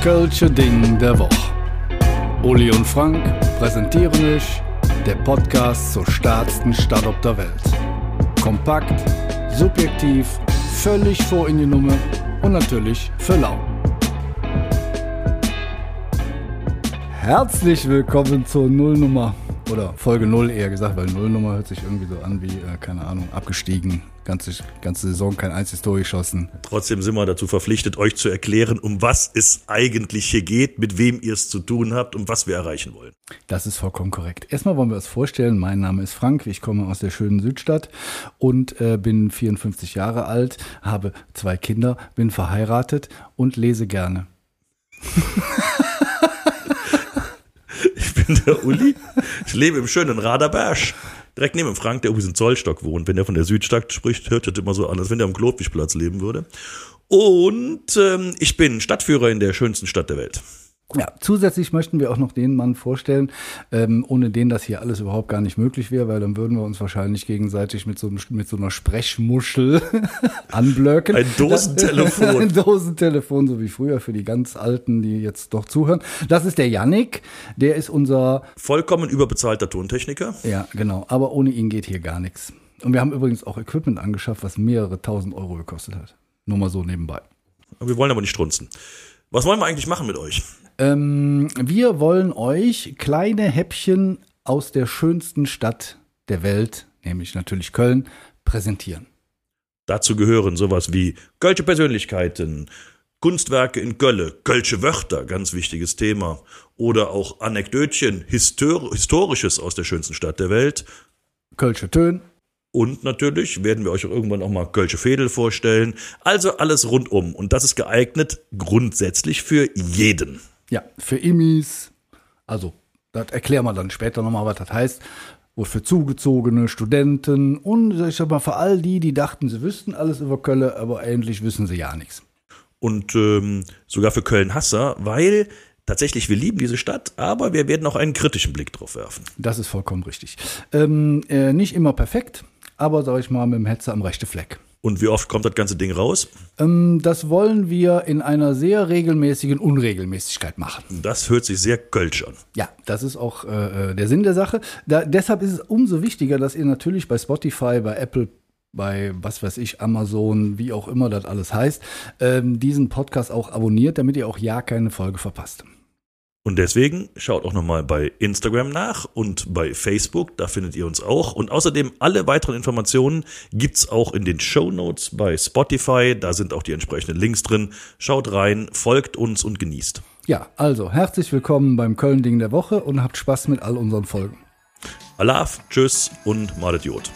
Kölsche Ding der Woche. Uli und Frank präsentieren euch der Podcast zur stärksten Stadt auf der Welt. Kompakt, subjektiv, völlig vor in die Nummer und natürlich für lau. Herzlich willkommen zur Nullnummer oder Folge 0 eher gesagt, weil Nullnummer hört sich irgendwie so an wie, äh, keine Ahnung, abgestiegen. Ganze, ganze Saison kein einziges Tor geschossen. Trotzdem sind wir dazu verpflichtet, euch zu erklären, um was es eigentlich hier geht, mit wem ihr es zu tun habt und was wir erreichen wollen. Das ist vollkommen korrekt. Erstmal wollen wir uns vorstellen, mein Name ist Frank, ich komme aus der schönen Südstadt und äh, bin 54 Jahre alt, habe zwei Kinder, bin verheiratet und lese gerne. Der Uli, ich lebe im schönen Raderberg. Direkt neben Frank, der übrigens in Zollstock wohnt. Wenn er von der Südstadt spricht, hört das immer so an, als wenn er am Klotwigplatz leben würde. Und ähm, ich bin Stadtführer in der schönsten Stadt der Welt. Ja, zusätzlich möchten wir auch noch den Mann vorstellen, ähm, ohne den das hier alles überhaupt gar nicht möglich wäre, weil dann würden wir uns wahrscheinlich gegenseitig mit so, mit so einer Sprechmuschel anblöcken. Ein Dosentelefon. Ein Dosentelefon, so wie früher für die ganz Alten, die jetzt doch zuhören. Das ist der Yannick, der ist unser... Vollkommen überbezahlter Tontechniker. Ja, genau, aber ohne ihn geht hier gar nichts. Und wir haben übrigens auch Equipment angeschafft, was mehrere tausend Euro gekostet hat. Nur mal so nebenbei. Wir wollen aber nicht strunzen. Was wollen wir eigentlich machen mit euch? Ähm, wir wollen euch kleine Häppchen aus der schönsten Stadt der Welt, nämlich natürlich Köln, präsentieren. Dazu gehören sowas wie Kölsche Persönlichkeiten, Kunstwerke in Gölle, Kölsche Wörter, ganz wichtiges Thema, oder auch Anekdötchen, Histor Historisches aus der schönsten Stadt der Welt. Kölsche Tön. Und natürlich werden wir euch auch irgendwann auch mal Kölsche Fädel vorstellen. Also alles rundum. Und das ist geeignet grundsätzlich für jeden. Ja, für Immis, also das erklären wir dann später nochmal, was das heißt. Und für zugezogene Studenten und ich sag mal für all die, die dachten, sie wüssten alles über Köln, aber eigentlich wissen sie ja nichts. Und ähm, sogar für Köln-Hasser, weil tatsächlich, wir lieben diese Stadt, aber wir werden auch einen kritischen Blick drauf werfen. Das ist vollkommen richtig. Ähm, äh, nicht immer perfekt, aber sag ich mal mit dem Hetzer am rechten Fleck. Und wie oft kommt das ganze Ding raus? Ähm, das wollen wir in einer sehr regelmäßigen Unregelmäßigkeit machen. Das hört sich sehr kölsch an. Ja, das ist auch äh, der Sinn der Sache. Da, deshalb ist es umso wichtiger, dass ihr natürlich bei Spotify, bei Apple, bei was weiß ich, Amazon, wie auch immer das alles heißt, ähm, diesen Podcast auch abonniert, damit ihr auch ja keine Folge verpasst. Und deswegen schaut auch nochmal bei Instagram nach und bei Facebook, da findet ihr uns auch. Und außerdem alle weiteren Informationen gibt's auch in den Show Notes bei Spotify, da sind auch die entsprechenden Links drin. Schaut rein, folgt uns und genießt. Ja, also herzlich willkommen beim Köln-Ding der Woche und habt Spaß mit all unseren Folgen. Alaf, tschüss und Madet Jod.